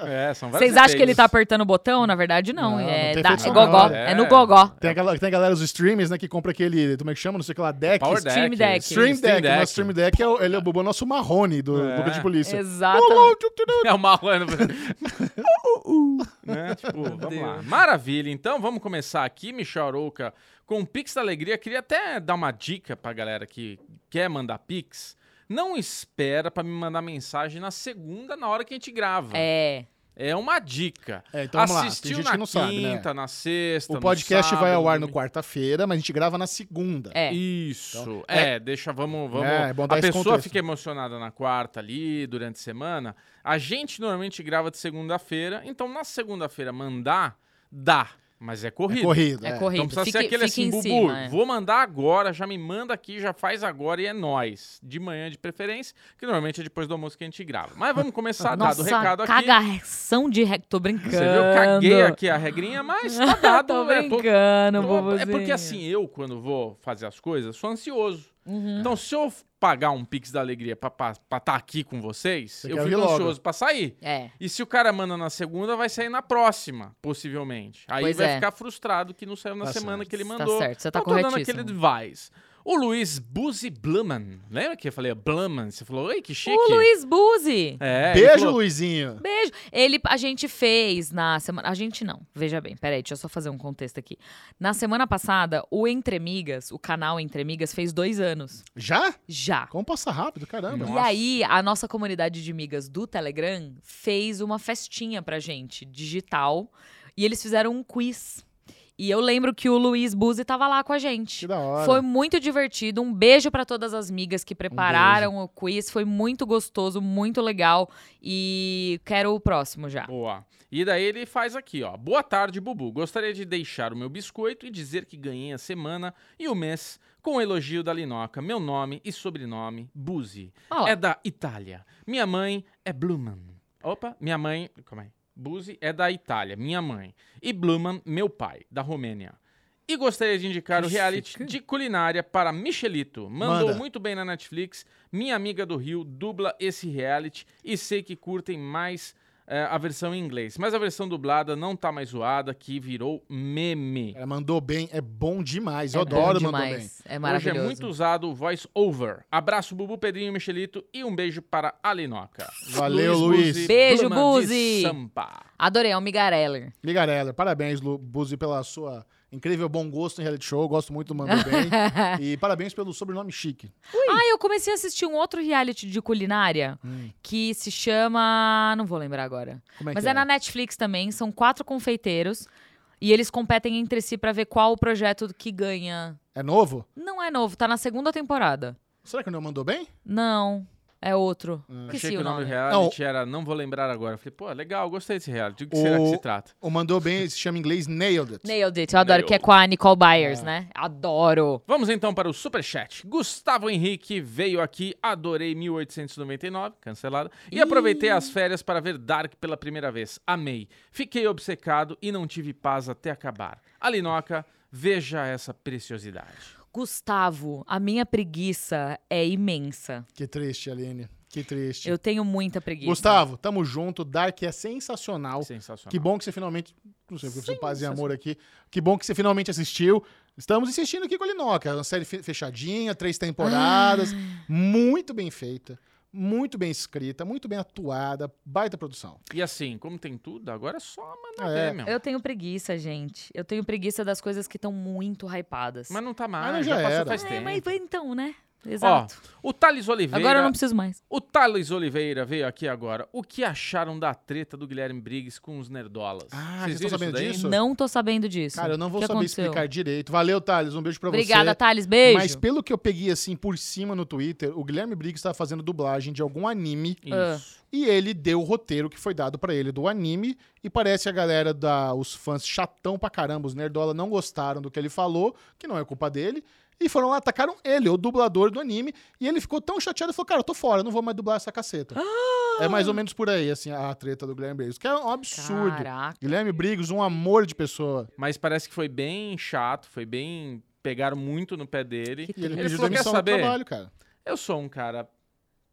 É, são Vocês acham que ele tá apertando o botão? Na verdade, não. Não, é, não da- é gogó. sonoro. É no É. gogó. Tem a, galera, tem a galera, os streamers, né, que compra aquele, como é que chama? Não sei o que lá, deck. Power Stream Deck. Deck. Stream Deck. Nosso Stream Deck é o, ele é o Bubu, nosso marrone do É. Boca de Polícia. Exatamente. É o Marlano. né? Tipo, vamos lá. Maravilha. Então, vamos começar aqui, Michel Arouca, com o Pix da Alegria. Queria até dar uma dica pra galera que quer mandar Pix. Não espera pra me mandar mensagem na segunda, na hora que a gente grava. É. É uma dica. É, então vamos lá. Tem Assistiu gente na que não sabe, né? quinta, na sexta, O no podcast vai sábado, ao ar no quarta-feira, mas a gente grava na segunda. É. Isso. Então, é, deixa, vamos, vamos. É, é bom dar a esse pessoa contexto. fica emocionada na quarta ali, durante a semana. A gente normalmente grava de segunda-feira, então na segunda-feira mandar, dá. Mas é É corrido. corrido. É é. corrido. Então precisa Fique- ser aquele assim, Bubu, cima, é. vou mandar agora, já me manda aqui, já faz agora e é nóis. De manhã de preferência, que normalmente é depois do almoço que a gente grava. Mas vamos começar, dado o recado aqui. cagação de rec... Tô brincando. Você viu? Eu caguei aqui a regrinha, mas tá dado. Tô é, tô- brincando, tô- É bobozinho. porque assim, eu, quando vou fazer as coisas, sou ansioso. Uhum. Então, se eu pagar um Pix da Alegria pra estar aqui com vocês, Você eu fico ansioso pra sair. É. E se o cara manda na segunda, vai sair na próxima, possivelmente. Aí Pois vai é. ficar frustrado que não saiu na Tá semana certo. que ele Tá mandou. certo, você tá então, tô dando aquele advice. O Luiz Buzi Bluman. Lembra que eu falei Bluman? Você falou, oi, que chique. O Luiz Buzi. É, Beijo, falou, Luizinho. Beijo. Ele, a gente fez na semana. A gente não. Veja bem, peraí, deixa eu só fazer um contexto aqui. Na semana passada, o Entre Migas, o canal Entre Migas, fez dois anos. Já? Já. Como passa rápido, caramba. E aí, a nossa comunidade de migas do Telegram fez uma festinha pra gente, digital. E eles fizeram um quiz. E eu lembro que o Luiz Buzi tava lá com a gente. Que da hora. Foi muito divertido. Um beijo pra todas as migas que prepararam o quiz. Foi muito gostoso, muito legal. E quero o próximo já. Boa. E daí ele faz aqui, ó. Boa tarde, Bubu. Gostaria de deixar o meu biscoito e dizer que ganhei a semana e o mês com o elogio da Linoca. Meu nome e sobrenome, Buzi. Ó, É da Itália. Minha mãe é Bluman. Opa, minha mãe. Calma aí. Buzi é da Itália, minha mãe. E Bluman, meu pai, da Romênia. E gostaria de indicar o reality de culinária para Michelito. Mandou Manda. muito bem na Netflix. Minha amiga do Rio dubla esse reality e sei que curtem mais eh, a versão em inglês. Mas a versão dublada não tá mais zoada, que virou meme. Ela mandou bem, é bom demais. Eu É adoro bom mandou bem. demais. É Hoje maravilhoso. é muito usado o voice over. Abraço, Bubu, Pedrinho, Michelito e um beijo para a Linoca. Valeu, Luiz. Beijo, Buzi. Sampa. Adorei, é um Migareller. Ligarela, parabéns, Lu, Buzi, pela sua incrível bom gosto em reality show. Gosto muito do Mandou Bem. e parabéns pelo sobrenome chique. Ah, eu comecei a assistir um outro reality de culinária Hum. que se chama. Não vou lembrar agora. Como é Mas que é na Netflix também. São quatro confeiteiros. E eles competem entre si pra ver qual o projeto que ganha. É novo? Não é novo, tá na segunda temporada. Será que não mandou bem? Não, é outro. Hum. Achei que o nome do nome. reality era Não Vou Lembrar Agora. Eu Falei, pô, legal, gostei desse reality. Do que será que O- se trata? O Mandou Bem se chama em inglês Nailed It. Nailed It, eu adoro, Nailed. que é com a Nicole Byers, É. né? Adoro. Vamos então para o superchat. Gustavo Henrique veio aqui, adorei 1899, cancelado, e aproveitei as férias para ver Dark pela primeira vez. Amei. Fiquei obcecado e não tive paz até acabar. Alinoca, veja essa preciosidade. Gustavo, a minha preguiça é imensa. Que triste, Aline. Que triste. Eu tenho muita preguiça. Gustavo, tamo junto. Dark é sensacional. Sensacional. Que bom que você finalmente. Não sei, eu paz e amor aqui. Que bom que você finalmente assistiu. Estamos insistindo aqui com a Linoca. Uma série fe- fechadinha, três temporadas. Muito bem feita. Muito bem escrita, muito bem atuada. Baita produção. E assim, como tem tudo, agora é só mandar É. ver, meu. Eu tenho preguiça, gente. Eu tenho preguiça das coisas que estão muito hypadas. Mas não tá mais, Mas não já, já passou era. faz é, tempo. mas então, né? Exato. O Thales Oliveira... Agora eu não preciso mais. O Thales Oliveira veio aqui agora. O que acharam da treta do Guilherme Briggs com os nerdolas? Ah, Vocês estão sabendo disso? Não tô sabendo disso. Cara, eu não vou saber aconteceu? explicar direito. Valeu, Thales. Um beijo pra Obrigada, você. Thales. Beijo. Mas pelo que eu peguei assim por cima no Twitter, o Guilherme Briggs estava fazendo dublagem de algum anime Isso. e ele deu o roteiro que foi dado pra ele do anime e parece que a galera da os fãs chatão pra caramba, os nerdola não gostaram do que ele falou, que não é culpa dele. E foram lá, atacaram ele, o dublador do anime, e ele ficou tão chateado e falou: Cara, eu tô fora, eu não vou mais dublar essa caceta. É mais ou menos por aí, assim, a treta do Guilherme Briggs, que é um absurdo. Caraca. Guilherme Briggs, um amor de pessoa. Mas parece que foi bem chato, foi bem. Pegaram muito no pé dele. Que E ele, Ele pediu falou, "Quer demissão do saber?" trabalho, cara. Eu sou um cara.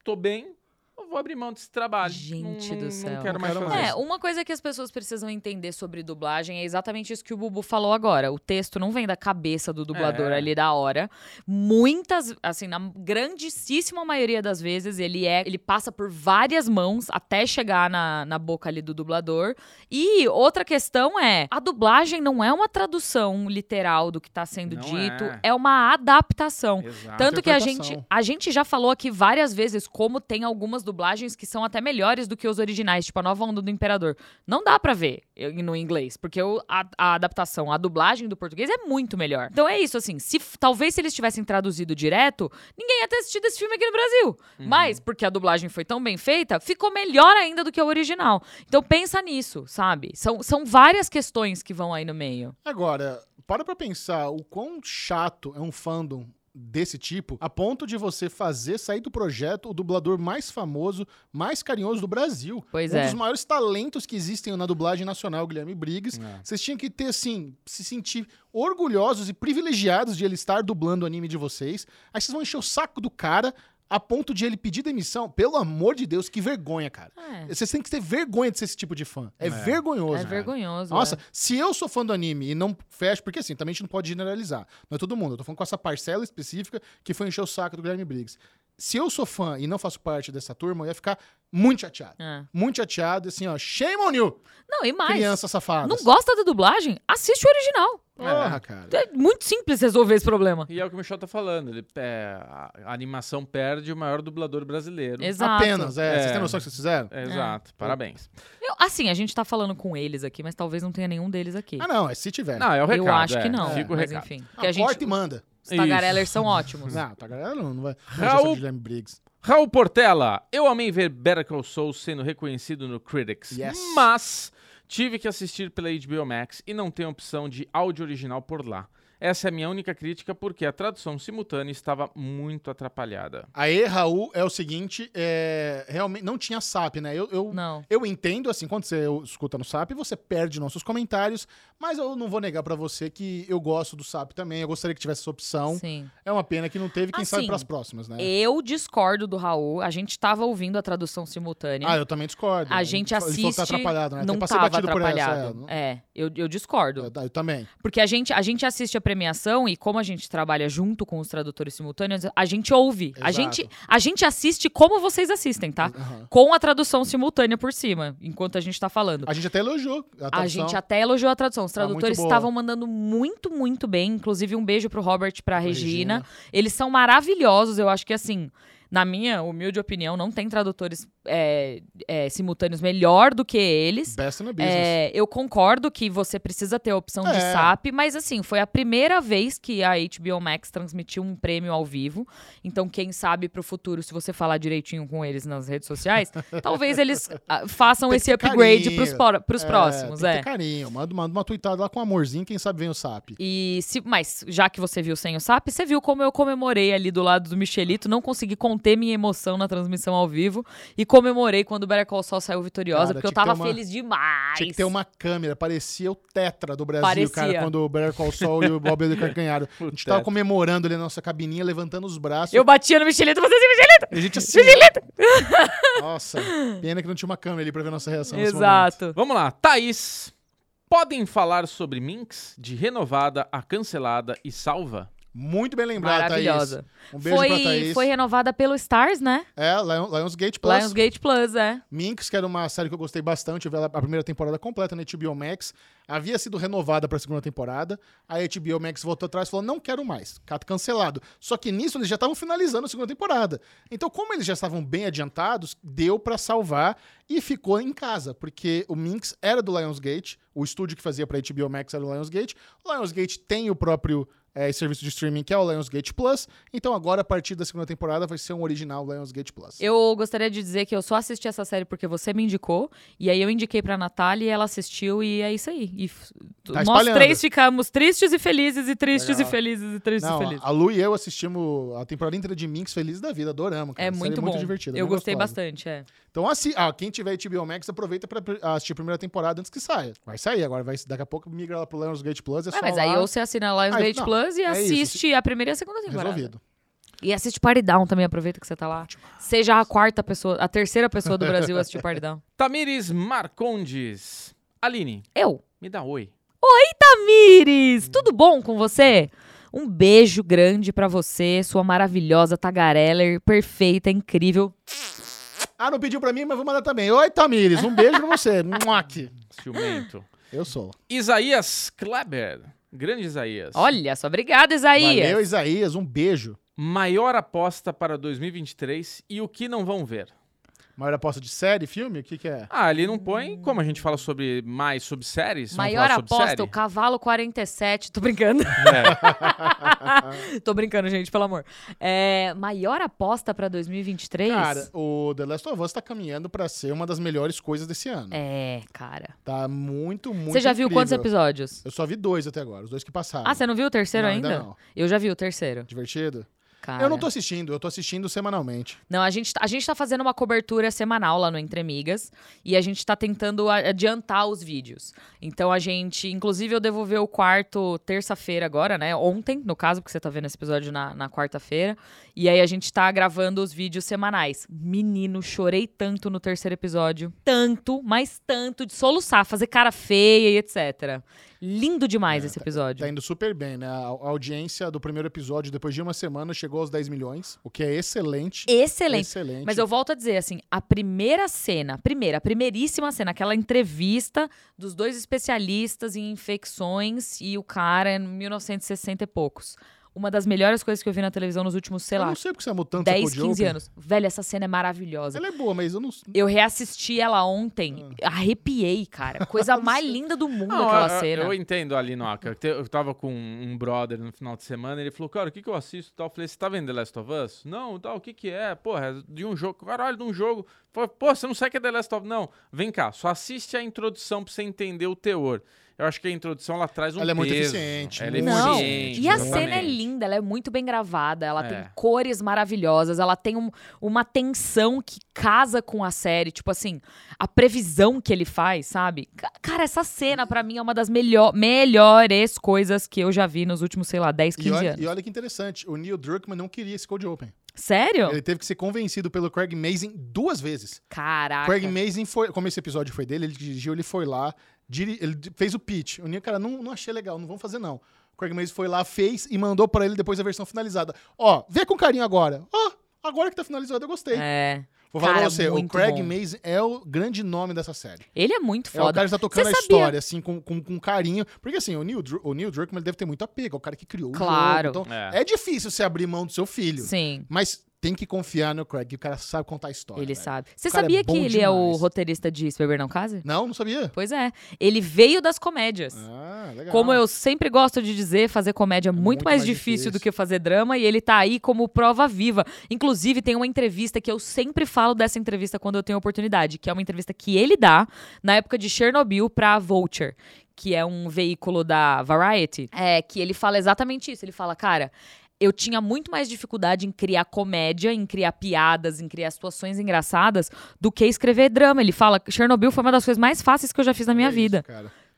Tô bem, eu vou abrir mão desse trabalho. Gente não, do céu. Não quero Não mais quero fazer mais. É, uma coisa que as pessoas precisam entender sobre dublagem é exatamente isso que o Bubu falou agora. O texto não vem da cabeça do dublador É. ali da hora. Muitas, assim, na grandíssima maioria das vezes, ele é, ele passa por várias mãos até chegar na, na boca ali do dublador. E outra questão é, a dublagem não é uma tradução literal do que tá sendo Não dito, é. é uma adaptação. Exato. Tanto que a gente, a gente já falou aqui várias vezes como tem algumas dublagens que são até melhores do que os originais, tipo a Nova Onda do Imperador. Não dá pra ver no inglês, porque a, a adaptação, a dublagem do português é muito melhor. Então é isso, assim, se talvez se eles tivessem traduzido direto, ninguém ia ter assistido esse filme aqui no Brasil. Uhum. Mas, porque a dublagem foi tão bem feita, ficou melhor ainda do que o original. Então pensa nisso, sabe? São, são várias questões que vão aí no meio. Agora, para pra pensar o quão chato é um fandom desse tipo, a ponto de você fazer sair do projeto o dublador mais famoso, mais carinhoso do Brasil. Pois um é. dos maiores talentos que existem na dublagem nacional, Guilherme Briggs. É. Vocês tinham que ter, assim, se sentir orgulhosos e privilegiados de ele estar dublando o anime de vocês. Aí vocês vão encher o saco do cara a ponto de ele pedir demissão. Pelo amor de Deus, que vergonha, cara. É, Vocês têm que ter vergonha de ser esse tipo de fã. É, vergonhoso. é vergonhoso. Nossa, é. se eu sou fã do anime e não fecho, porque assim, também a gente não pode generalizar. Não é todo mundo. Eu tô falando com essa parcela específica que foi encher o saco do Guilherme Briggs. Se eu sou fã e não faço parte dessa turma, eu ia ficar muito chateado. É. Muito chateado, assim, ó. Shame on you, Não, e mais. criança safada. Não gosta da dublagem? Assiste o original. Porra, cara. É muito simples resolver esse problema. E é o que o Michel tá falando. Ele, é, a, animação perde o maior dublador brasileiro. Exato. Apenas, é. Vocês É. têm noção do que vocês fizeram? É, Exato. Parabéns. Eu- assim, a gente tá falando com eles aqui, mas talvez não tenha nenhum deles aqui. Ah, não, é se tiver. Não, é o recado. Eu acho é. que não. Fica o mas recado. enfim. Ah, Porque a gente, corta e manda. Os tagarellers são ótimos. Não, tá, galera, não, não vai. Não Raul- vai Guilherme Briggs. Raul Portela, eu amei ver Better Call Saul sendo reconhecido no Critics, Yes. mas tive que assistir pela HBO Max e não tem opção de áudio original por lá. Essa é a minha única crítica, porque a tradução simultânea estava muito atrapalhada. Aí, Raul, é o seguinte, é, realmente não tinha SAP, né? Eu, eu, Não. eu entendo, assim, quando você escuta no SAP, você perde nossos comentários, mas eu não vou negar pra você que eu gosto do SAP também, eu gostaria que tivesse essa opção. Sim. É uma pena que não teve, quem sabe Assim, pras próximas, né? Eu discordo do Raul. A gente tava ouvindo a tradução simultânea. Ah, eu também discordo. a gente Ele tá assiste. atrapalhado, né? Não Tem pra ser tava batido por essa, atrapalhado. é, não- É, eu, eu discordo. eu, eu também. Porque a gente, a gente assiste a premiação e como a gente trabalha junto com os tradutores simultâneos, a gente ouve. A gente, a gente assiste como vocês assistem, tá? Aham. Com a tradução simultânea por cima, enquanto a gente tá falando. A gente até elogiou a A tradução. gente até elogiou a tradução. Os Tá tradutores estavam mandando muito, muito bem. Inclusive, um beijo pro Robert e pra Regina. Regina. Eles são maravilhosos. Eu acho que, assim, na minha humilde opinião, não tem tradutores é, é, simultâneos melhor do que eles. Best in the business. É, eu concordo que você precisa ter a opção de É. SAP, mas assim, foi a primeira vez que a HBO Max transmitiu um prêmio ao vivo. Então, quem sabe pro futuro, se você falar direitinho com eles nas redes sociais, talvez eles ah, façam esse upgrade carinho. pros, por- pros É, próximos. É. carinho. Manda, manda uma tweetada lá com amorzinho, quem sabe vem o SAP. E se, mas já que você viu sem o SAP, você viu como eu comemorei ali do lado do Michelito, não consegui conter minha emoção na transmissão ao vivo e comemorei quando o Better Call Saul saiu vitoriosa, Cara, porque eu tava uma- feliz demais. Tinha que ter uma câmera, parecia o Tetra do Brasil, Parecia. cara, quando o Better Call Saul e o Bob Odenkirk ganharam. A gente tava comemorando ali na nossa cabininha, levantando os braços. Eu batia no Michelito, você se Michelito! E a gente assim, ó. Nossa, pena que não tinha uma câmera ali pra ver nossa reação. Exato. Vamos lá, Thaís. Podem falar sobre Minx, de renovada a cancelada e salva? Muito bem lembrado, Maravilhosa. Thaís. Um beijo pra Foi, Thaís. foi renovada pelo Stars, né? É, Lion, Lionsgate Plus. Lionsgate Plus, é. Minx, que era uma série que eu gostei bastante, eu vi a primeira temporada completa na HBO Max, havia sido renovada para a segunda temporada, a HBO Max voltou atrás e falou, não quero mais, cato cancelado. Só que nisso eles já estavam finalizando a segunda temporada. Então, como eles já estavam bem adiantados, deu para salvar e ficou em casa, porque o Minx era do Lionsgate, o estúdio que fazia para HBO Max era do Lionsgate, o Lionsgate tem o próprio é, serviço de streaming que é o Lionsgate Plus, então agora a partir da segunda temporada vai ser um original Lionsgate Plus. Eu gostaria de dizer que eu só assisti essa série porque você me indicou, e aí eu indiquei pra Natália e ela assistiu, e é isso aí. E Tá nós três ficamos tristes e felizes, e tristes Legal. e felizes, e tristes Não, e felizes. a Lu e eu assistimos a temporada inteira de Minx Feliz da Vida, adoramos. Cara. É muito bom. muito divertida. eu gostei gostosa. bastante, é. Então, assim, ah, quem tiver HBO Max, aproveita pra assistir a primeira temporada antes que saia. Vai sair agora, vai, daqui a pouco migra lá pro Lionsgate Plus. É Ah, só mas lá, aí ou você assina a Lionsgate Plus e é isso, assiste a primeira e a segunda temporada. resolvido. E assiste Party Down também, aproveita que você tá lá. Seja a quarta pessoa, a terceira pessoa do Brasil a assistir Party Down. Tamires Marcondes. Aline, Eu. me dá oi. Tamires, tudo bom com você? Um beijo grande pra você, sua maravilhosa tagareller, perfeita, incrível. Ah, não pediu pra mim, mas vou mandar também. Oi, Tamires, um beijo pra você. Muac. Ciumento. Eu sou. Isaías Kleber. Grande Isaías. Olha só, obrigada, Isaías. Valeu, Isaías, um beijo. Maior aposta para 2023 e o que não vão ver. Maior aposta de série, filme? O que que é? Ah, ele não põe, como a gente fala sobre mais sobre séries, Maior aposta, série? o cavalo 47. Tô brincando. É. Tô brincando, gente, pelo amor. É, maior aposta pra 2023? Cara, o The Last of Us tá caminhando pra ser uma das melhores coisas desse ano. É, cara. Tá muito, muito Você já viu quantos incrível. episódios? Eu só vi dois até agora, os dois que passaram. Ah, você não viu o terceiro Não, ainda? ainda não. Eu já vi o terceiro. Divertido? Cara. Eu não tô assistindo, eu tô assistindo semanalmente. Não, a gente, a gente tá fazendo uma cobertura semanal lá no Entre Amigas e a gente tá tentando adiantar os vídeos. Então a gente, inclusive eu devolvi o quarto terça-feira agora, né? Ontem, no caso, porque você tá vendo esse episódio na, na quarta-feira. E aí a gente tá gravando os vídeos semanais. Menino, chorei tanto no terceiro episódio. Tanto, mas tanto, de soluçar, fazer cara feia e etc. Lindo demais esse episódio. Tá indo super bem, né? A a audiência do primeiro episódio, depois de uma semana, chegou aos 10 milhões, o que é excelente. Excelente. Excelente. Mas eu volto a dizer, assim, a primeira cena, a primeira, a primeiríssima cena, aquela entrevista dos dois especialistas em infecções e o cara em 1960 e poucos. Uma das melhores coisas que eu vi na televisão nos últimos, sei eu lá, não sei porque você amou tanto 10, a Code 15 Open. anos. Velho, essa cena é maravilhosa. Ela é boa, mas eu não. Eu reassisti ela ontem, Ah. arrepiei, cara. Coisa mais linda do mundo Não, aquela eu, cena. eu entendo ali, Noca. Eu, tava com um brother no final de semana, ele falou, cara, o que, que eu assisto e tal? Eu falei, você tá vendo The Last of Us? Não, tal, o que que é? Porra, é de um jogo, caralho, de um jogo. Falei, Pô, você não sabe que é The Last of Us? Não, vem cá, só assiste a introdução pra você entender o teor. Eu acho que a introdução ela traz um Ela é muito peso. eficiente, Ela é muito Não, eficiente. e a cena é linda, ela é muito bem gravada, ela tem É. cores maravilhosas, ela tem um- uma tensão que casa com a série, tipo assim, a previsão que ele faz, sabe? Ca- Cara, essa cena pra mim é uma das melhor, melhores coisas que eu já vi nos últimos, sei lá, 10, 15 E olha, anos. e olha que interessante, o Neil Druckmann não queria esse Cold Open. Sério? Ele teve que ser convencido pelo Craig Mazin duas vezes. Caraca. Craig Mazin foi, como esse episódio foi dele, ele dirigiu, ele foi lá, diri- ele fez o pitch. O Neil, cara, não, não achei legal, não vamos fazer não. O Craig Mazin foi lá, fez e mandou pra ele depois a versão finalizada. Ó, vê com carinho agora. Ó, agora que tá finalizado eu gostei. É. Vou falar cara, pra você, o Craig bom. Mazin é o grande nome dessa série. Ele é muito É o foda. cara que tá tocando a história, assim, com, com, com carinho. Porque, assim, o Neil, o Neil Druckmann deve ter muito apego, é o cara que criou Claro. o jogo. Então, É. é. difícil você abrir mão do seu filho. Sim. Mas tem que confiar no Craig, que o cara sabe contar a história. Ele velho. sabe. Você é sabia bom que ele é o demais. roteirista de Se Beber Não Case? Não, não sabia. Pois é. Ele veio das comédias. Ah, legal. Como eu sempre gosto de dizer, fazer comédia é muito, muito mais, mais difícil, difícil. do que fazer drama e ele tá aí como prova viva. Inclusive, tem uma entrevista que eu sempre falo dessa entrevista quando eu tenho oportunidade, que é uma entrevista que ele dá na época de Chernobyl pra Vulture, que é um veículo da Variety, é que ele fala exatamente isso. Ele fala, cara, eu tinha muito mais dificuldade em criar comédia, em criar piadas, em criar situações engraçadas do que escrever drama. Ele fala que Chernobyl foi uma das coisas mais fáceis que eu já fiz na minha É vida.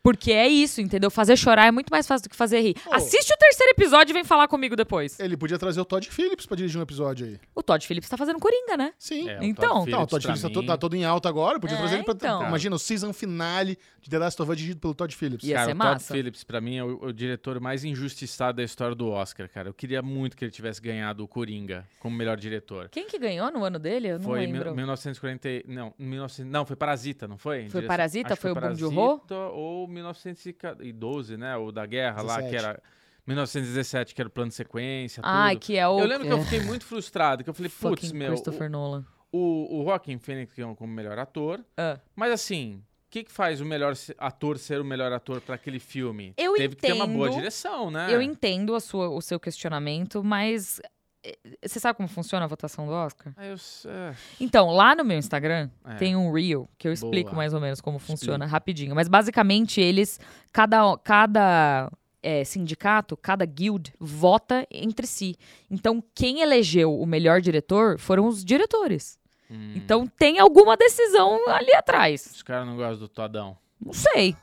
Porque é isso, entendeu? Fazer chorar é muito mais fácil do que fazer rir. Pô. Assiste o terceiro episódio e vem falar comigo depois. Ele podia trazer o Todd Phillips pra dirigir um episódio aí. O Todd Phillips tá fazendo Coringa, né? Sim. É, o Então. Todd Não, o Todd Phillips tá, todo, tá todo em alta agora. Podia É, trazer ele pra. então. Imagina o season finale de The Last of Us dirigido pelo Todd Phillips. Ia cara, ser o Todd massa. Phillips, pra mim, é o, o diretor mais injustiçado da história do Oscar, cara. Eu queria muito que ele tivesse ganhado o Coringa como melhor diretor. Quem que ganhou no ano dele? Eu não foi em lembro. 1940. e- Não, 19, não, foi Parasita, não foi? Foi Parasita? acho que Foi o Bong Parasita Joon-ho? Ou 1912, né? O da guerra lá, que 17. era. 1917, que era o plano de sequência. Tudo. que é o. Eu lembro que eu fiquei muito frustrado, que eu falei, putz, meu. Christopher Nolan. O, o Joaquin Phoenix ganhou como melhor ator. Ah. Mas assim, o que, que faz o melhor ator ser o melhor ator pra aquele filme? Eu Teve que ter uma boa entendo- direção, né? Eu entendo a sua, o seu questionamento, mas. Eh, Você sabe como funciona a votação do Oscar? Ah, eu é, Então, lá no meu Instagram É. tem um reel que eu explico Boa. mais ou menos como funciona Explica. rapidinho. Mas basicamente eles, cada, cada é, sindicato, cada guild vota entre si. Então quem elegeu o melhor diretor foram os diretores. hum, Então tem alguma decisão ali atrás. Os caras não gostam do Todão. Não sei,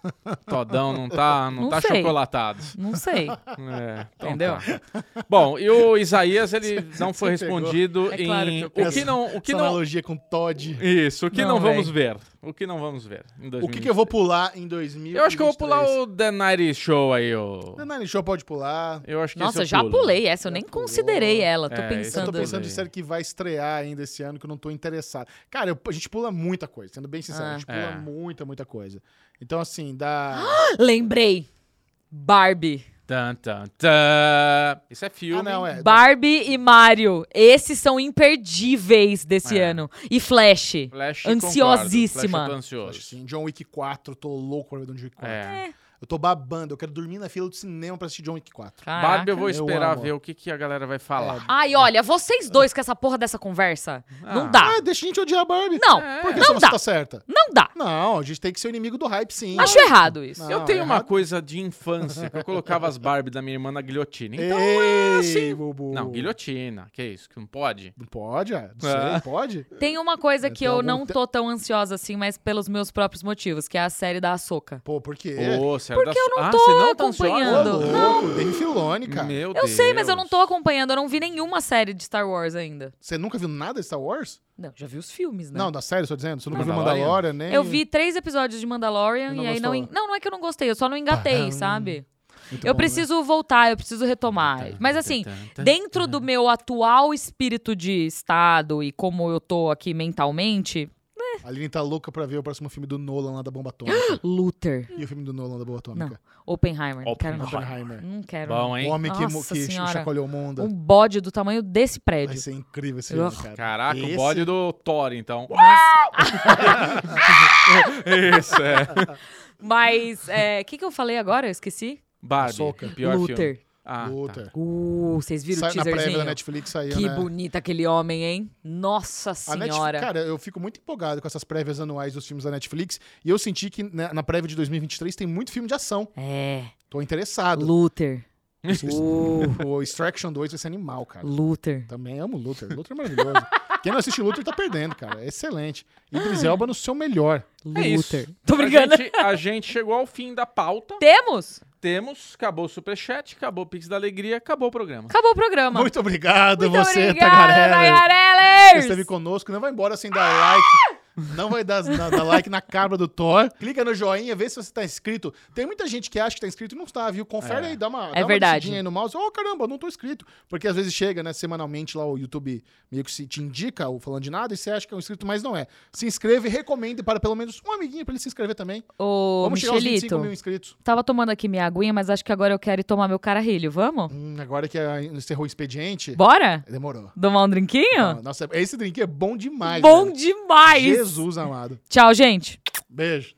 Todão não tá, não Não tá sei. chocolatado. não sei. É, então Entendeu? tá. Bom, e o Isaías, ele não foi respondido É claro em. que eu o que não. O que Essa não analogia com Todd. isso, o que não, Não, vamos ver. O que não vamos ver em O que, que eu vou 2023. pular em 2023? Eu acho que eu vou pular o The Night Show aí, o. The Nine Show pode pular. Eu acho que Nossa, eu já pulo. pulei essa, eu Já nem pulou. considerei ela. Tô É, esse eu pensando. tô pensando em também. série que vai estrear ainda esse ano que eu não tô interessado. Cara, eu- a gente pula muita coisa, sendo bem sincero. Ah. A gente pula É. muita, muita coisa. Então, assim, dá. Lembrei. Barbie. Tan, tan, tan. Isso é filme. Ah, não, é. Barbie e Mario. Esses são imperdíveis desse É. ano. E Flash. Flash, Ansiosíssima. Concordo. Flash, ansioso. Assim, John Wick 4, tô louco pra ver John Wick 4. É. Eu tô babando, eu quero dormir na fila do cinema pra assistir John Wick 4. Caraca. Barbie, eu vou Eu esperar amo. ver o que, que a galera vai falar. Ai, olha, vocês dois com essa porra dessa conversa. Ah. Não dá. Ah, deixa a gente odiar a Barbie. Não, É. Por que não você dá. tá certa? Não dá. Não, a gente tem que ser o inimigo do hype, sim. Acho errado isso. Não. eu tenho uma errado. coisa de infância que eu colocava as Barbie da minha irmã na guilhotina. Então, Ei, assim- Bubu. não, guilhotina. Que isso? Que não pode? Não pode? é? Não Ah. sei, pode? Tem uma coisa É, que tem eu algum não te- tô tão ansiosa assim, mas pelos meus próprios motivos, que é a série da Ahsoka. Pô, por quê? Ô, Porque da- eu não ah, tô você não tá acompanhando. louco, Dave Filoni, cara. Meu Eu Deus. sei, mas eu não tô acompanhando. Eu não vi nenhuma série de Star Wars ainda. Você nunca viu nada de Star Wars? Não, já vi os filmes, né? Não, da série, tô dizendo. Você nunca viu Mandalorian? Nem... Eu vi três episódios de Mandalorian E não e aí não. en- Não, não é que eu não gostei, eu só não engatei, sabe? Muito eu bom, né? preciso voltar, eu preciso retomar. Mas assim, dentro do meu atual espírito de estado e como eu tô aqui mentalmente, A Aline tá louca pra ver o próximo filme do Nolan lá da Bomba Atômica. Luther. e o filme do Nolan da Bomba Atômica? Oppenheimer. Não quero não. Oppenheimer. Não quero. Bom, não. hein? O homem que, Nossa que chacoalhou o mundo. Um bode do tamanho desse Vai prédio. ser incrível esse filme, cara. Caraca, Esse- o bode do Thor, então. Isso, é. Mas, o que, que eu falei agora? Eu esqueci. Barbie, Ahsoka. pior Luther. filme. Ah, tá. Luther. Uh, vocês viram Sai- o na prévia da teaserzinho? Netflix saiu, Que né? bonito aquele homem, hein? Nossa A senhora. Netflix, cara, eu fico muito empolgado com essas prévias anuais dos filmes da Netflix. E eu senti que né, na prévia de 2023 tem muito filme de ação. É, Tô interessado. Luther. Uh, O Extraction 2 vai ser animal, cara. Luther. Também amo Luther. Luther é maravilhoso. Quem não assiste Luther tá perdendo, cara. É excelente. Idris Elba no seu melhor. É isso. Luther. Tô brincando. A gente, a gente chegou ao fim da pauta. Temos? Temos, acabou o Superchat, acabou o Pix da Alegria, acabou o programa. Acabou o programa. Muito obrigado, Muito você, obrigada, Tagarela. Você esteve conosco. Não vai embora sem dar like. Não vai dar, dar- dar like na cabra do Thor. Clica no joinha, vê se você tá inscrito. Tem muita gente que acha que tá inscrito e não está, viu? Confere É. aí, dá uma, É dá verdade. aí no mouse. Oh, caramba, não tô inscrito. Porque às vezes chega, né, semanalmente lá o YouTube meio que se te indica o falando de nada e você acha que é um inscrito, mas não é. Se inscreve e recomende para pelo menos um amiguinho pra ele se inscrever também. Ô, Vamos chegar aos 25 Michelito, mil inscritos. tava tomando aqui minha aguinha, mas acho que agora eu quero ir tomar meu cararrilho. Vamos? Hum, agora que a- encerrou o expediente, Bora? demorou. Tomar um drinquinho? Ah, Nossa, esse drink é bom demais. Bom velho. demais! Jesus amado. Tchau, gente. Beijo.